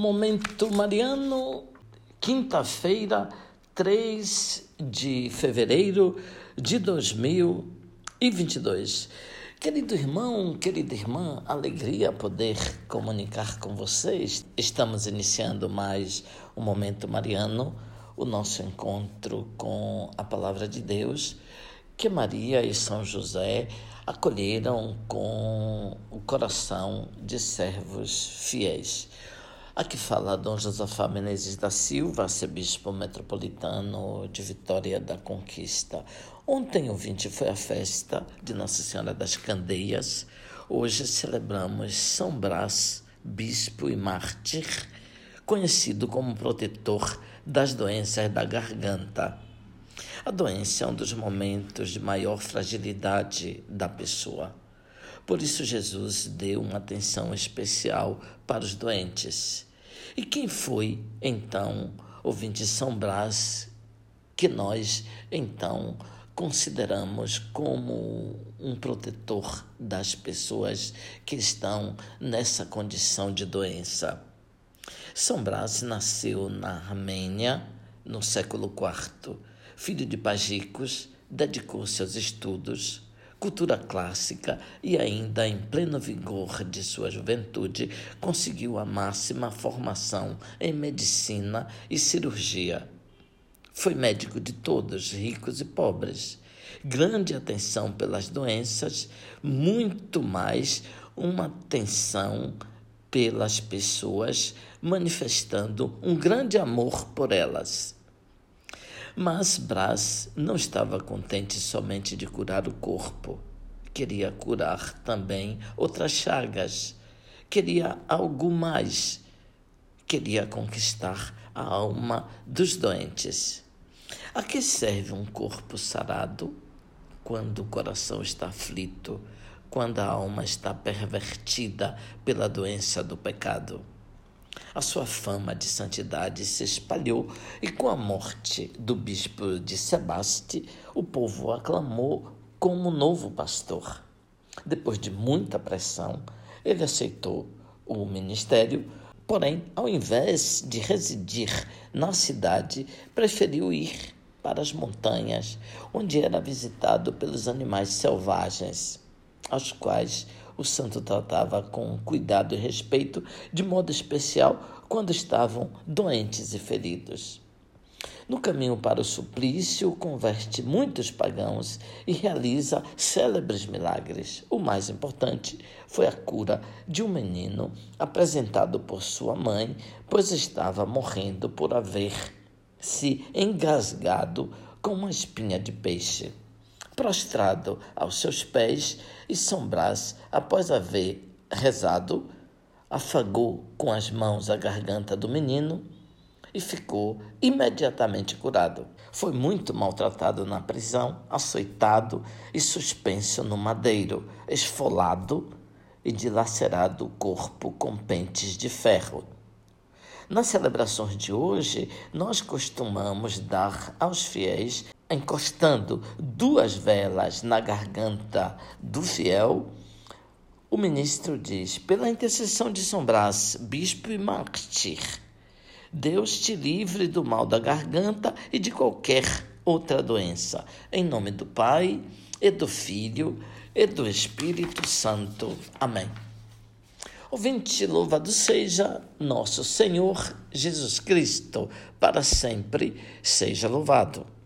Momento Mariano, quinta-feira, 3 de fevereiro de 2022. Querido irmão, querida irmã, alegria poder comunicar com vocês. Estamos iniciando mais um Momento Mariano, o nosso encontro com a Palavra de Deus, que Maria e São José acolheram com o coração de servos fiéis. Aqui fala Dom Josafá Menezes da Silva, arcebispo metropolitano de Vitória da Conquista. Ontem, o 20, foi a festa de Nossa Senhora das Candeias. Hoje celebramos São Brás, bispo e mártir, conhecido como protetor das doenças da garganta. A doença é um dos momentos de maior fragilidade da pessoa. Por isso, Jesus deu uma atenção especial para os doentes e quem foi, então, ouvinte São Brás, que nós, então, consideramos como um protetor das pessoas que estão nessa condição de doença? São Brás nasceu na Armênia no século IV. Filho de pagicos, dedicou-se aos estudos cultura clássica e ainda em pleno vigor de sua juventude, conseguiu a máxima formação em medicina e cirurgia. Foi médico de todos, ricos e pobres. Grande atenção pelas doenças, muito mais uma atenção pelas pessoas, manifestando um grande amor por elas. Mas Brás não estava contente somente de curar o corpo. Queria curar também outras chagas. Queria algo mais. Queria conquistar a alma dos doentes. A que serve um corpo sarado quando o coração está aflito, quando a alma está pervertida pela doença do pecado? A sua fama de santidade se espalhou e com a morte do bispo de Sebaste, o povo o aclamou como novo pastor. Depois de muita pressão, ele aceitou o ministério, porém, ao invés de residir na cidade, preferiu ir para as montanhas, onde era visitado pelos animais selvagens, aos quais o santo tratava com cuidado e respeito, de modo especial quando estavam doentes e feridos. No caminho para o suplício, converte muitos pagãos e realiza célebres milagres. O mais importante foi a cura de um menino apresentado por sua mãe, pois estava morrendo por haver se engasgado com uma espinha de peixe prostrado aos seus pés, e São Brás, após haver rezado, afagou com as mãos a garganta do menino e ficou imediatamente curado. Foi muito maltratado na prisão, açoitado e suspenso no madeiro, esfolado e dilacerado o corpo com pentes de ferro. Nas celebrações de hoje, nós costumamos dar aos fiéis encostando duas velas na garganta do fiel, o ministro diz: pela intercessão de São Brás, bispo e mártir, Deus te livre do mal da garganta e de qualquer outra doença. Em nome do Pai, e do Filho, e do Espírito Santo. Amém. Ouvinte, louvado seja nosso Senhor Jesus Cristo, para sempre seja louvado.